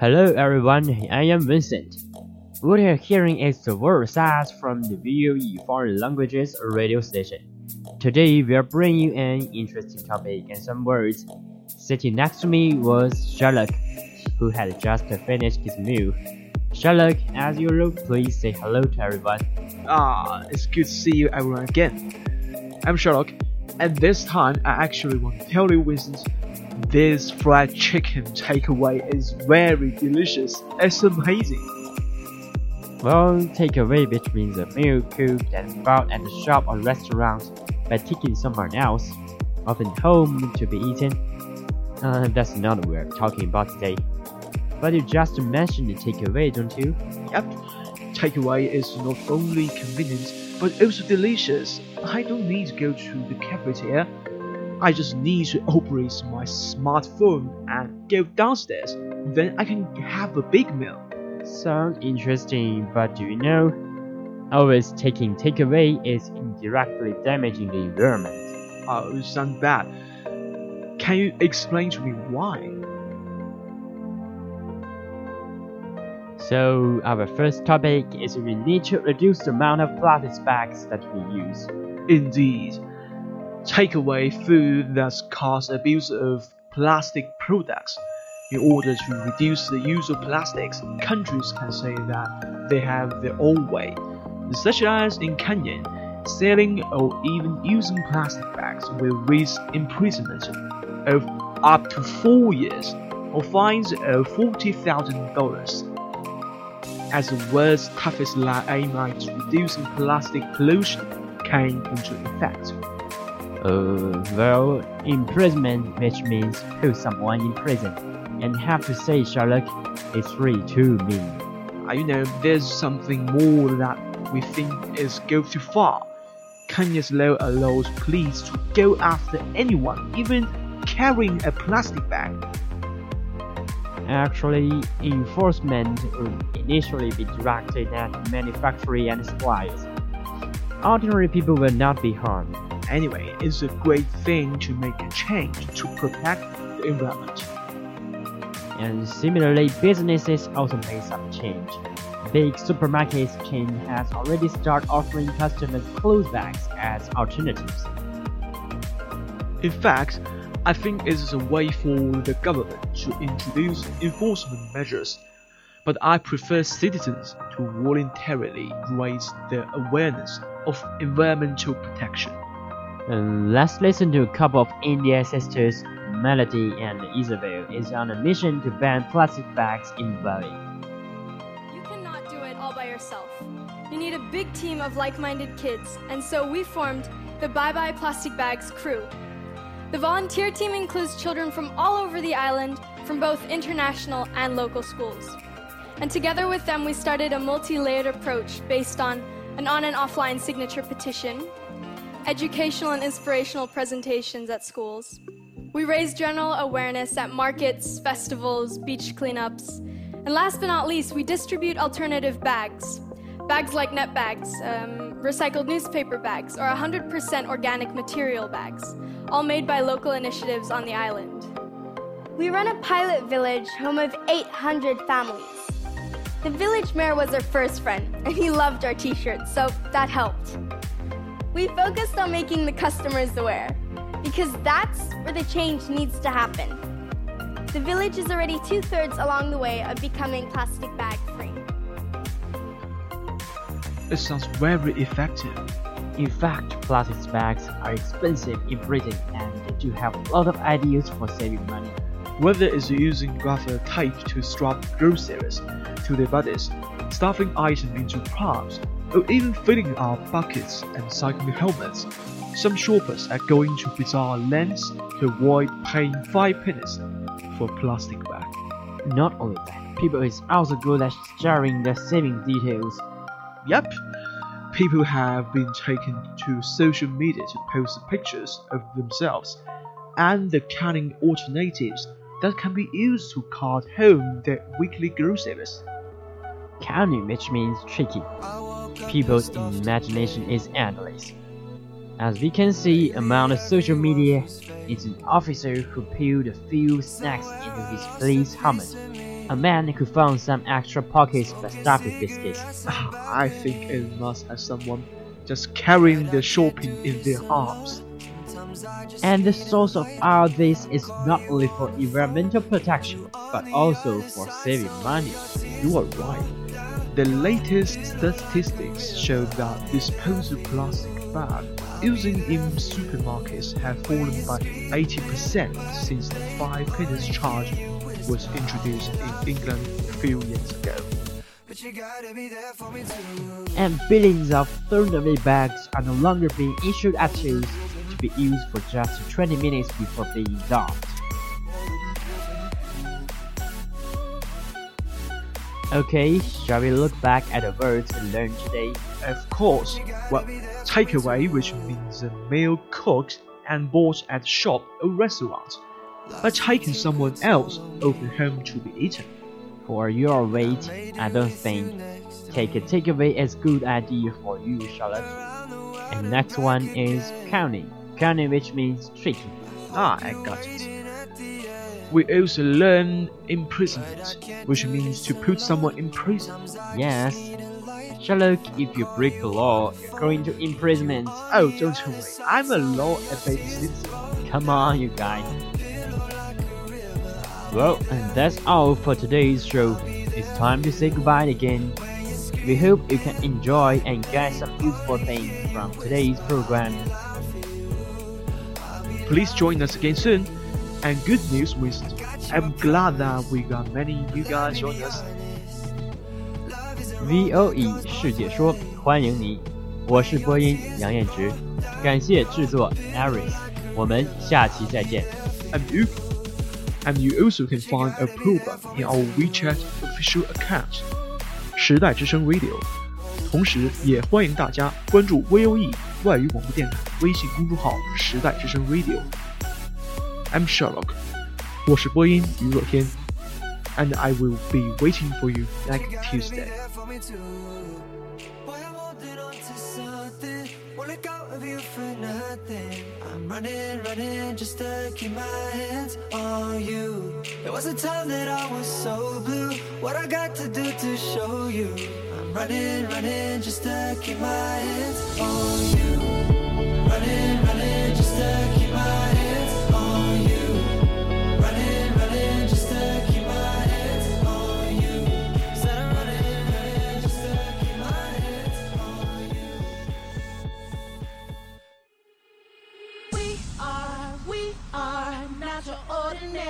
Hello everyone, I am Vincent. What you're hearing is the word says from the VOE Foreign Languages radio station. Today we are bringing you an interesting topic and some words. Sitting next to me was Sherlock, who had just finished his meal. Sherlock, as usual, please say hello to everyone. Ah, it's good to see you everyone again. I'm Sherlock, and this time I actually want to tell you, Vincent, this fried chicken takeaway is very delicious. It's amazing. Well, takeaway between the meal cooked and bought at the shop or restaurant by taking somewhere else, often home to be eaten. Uh, that's not what we're talking about today. But you just mentioned the takeaway, don't you? Yep, takeaway is not only convenient but also delicious. I don't need to go to the cafeteria. I just need to operate my smartphone and go downstairs. Then I can have a big meal. Sounds interesting, but do you know? Always taking takeaway is indirectly damaging the environment. Oh, sound bad. Can you explain to me why? So, our first topic is we need to reduce the amount of plastic bags that we use. Indeed. Take away food that's caused abuse of plastic products. In order to reduce the use of plastics, countries can say that they have their own way, such as in Kenya, selling or even using plastic bags will risk imprisonment of up to four years or fines of $40,000. As the world's toughest law aimed at reducing plastic pollution came into effect. Uh, well, imprisonment, which means put someone in prison. And have to say, Sherlock, it's really too mean. Uh, you know, there's something more that we think is go too far. Kenya's law allows police to go after anyone, even carrying a plastic bag. Actually, enforcement would initially be directed at manufacturers and suppliers. Ordinary people will not be harmed. Anyway, it's a great thing to make a change to protect the environment. And similarly, businesses also made some change. Big supermarkets chain has already started offering customers clothes bags as alternatives. In fact, I think it is a way for the government to introduce enforcement measures, but I prefer citizens to voluntarily raise their awareness of environmental protection. And let's listen to a couple of Indian sisters, Melati and Isabel, is on a mission to ban plastic bags in Bali. You cannot do it all by yourself. You need a big team of like minded kids, and so we formed the Bye Bye Plastic Bags crew. The volunteer team includes children from all over the island, from both international and local schools. And together with them, we started a multi layered approach based on an on and offline signature petition, educational and inspirational presentations at schools. We raise general awareness at markets, festivals, beach cleanups, and last but not least, we distribute alternative bags. Bags like net bags, um, recycled newspaper bags, or 100% organic material bags, all made by local initiatives on the island. We run a pilot village home of 800 families. The village mayor was our first friend, and he loved our t shirts, so that helped. We focused on making the customers aware, because that's where the change needs to happen. The village is already two thirds along the way of becoming plastic bag It sounds very effective. In fact, plastic bags are expensive in Britain and they do have a lot of ideas for saving money. Whether it's using gaffer tape to strap groceries to their bodies, stuffing items into props, or even filling up buckets and cycling helmets, some shoppers are going to bizarre lengths to avoid paying five pennies for a plastic bag. Not only that, people is also good at sharing their saving details. Yep, people have been taken to social media to post pictures of themselves and the canning alternatives that can be used to cart home their weekly groceries. Canning, which means tricky. People's imagination is endless. As we can see among the social media, it's an officer who peeled a few snacks into his police helmet, a man who found some extra pockets but stuffed with biscuits. Ah, I think it must have someone just carrying the shopping in their arms. And the source of all this is not only for environmental protection, but also for saving money. You are right. The latest statistics show that disposable plastic bags using in supermarkets have fallen by 80% since the 5 pennies charge was introduced in England a few years ago. And billions of away bags are no longer being issued at schools to be used for just 20 minutes before being dumped. Okay, shall we look back at the words we learned today? Of course. Well, takeaway, which means a meal cooked and bought at a shop or restaurant, but taking someone else over home to be eaten. For your weight, I don't think take a takeaway is good idea for you, Charlotte. And next one is counting. Counting which means tricky. Ah, I got it. We also learn imprisonment, which means to put someone in prison. Yes. Sherlock, if you break the law, you're going to imprisonment. Oh, don't worry, I'm a law-abiding citizen. Come on, you guys. Well, and that's all for today's show. It's time to say goodbye again. We hope you can enjoy and get some useful things from today's program. Please join us again soon. And good news with I'm glad that we got many you guys join us. VOE 世界说，欢迎你，我是播音杨彦直，感谢制作 Aris，我们下期再见。 And you, and you also can find a program in our WeChat official account, 时代之声 Radio。同时，也欢迎大家关注 VOE 外语广播电台微信公众号“时代之声 Radio”。I'm Sherlock，我是播音于若天，and I will be waiting for you next Tuesday. I'm running, running just to keep my hands on you. There was a time that I was so blue. What I got to do to show you? I'm running, running just to keep my hands on you.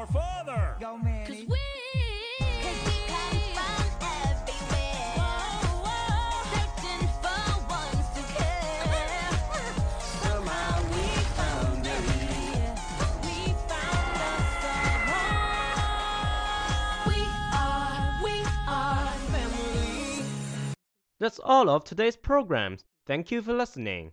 your father. Go, Manny. That's all of today's programs. Thank you for listening.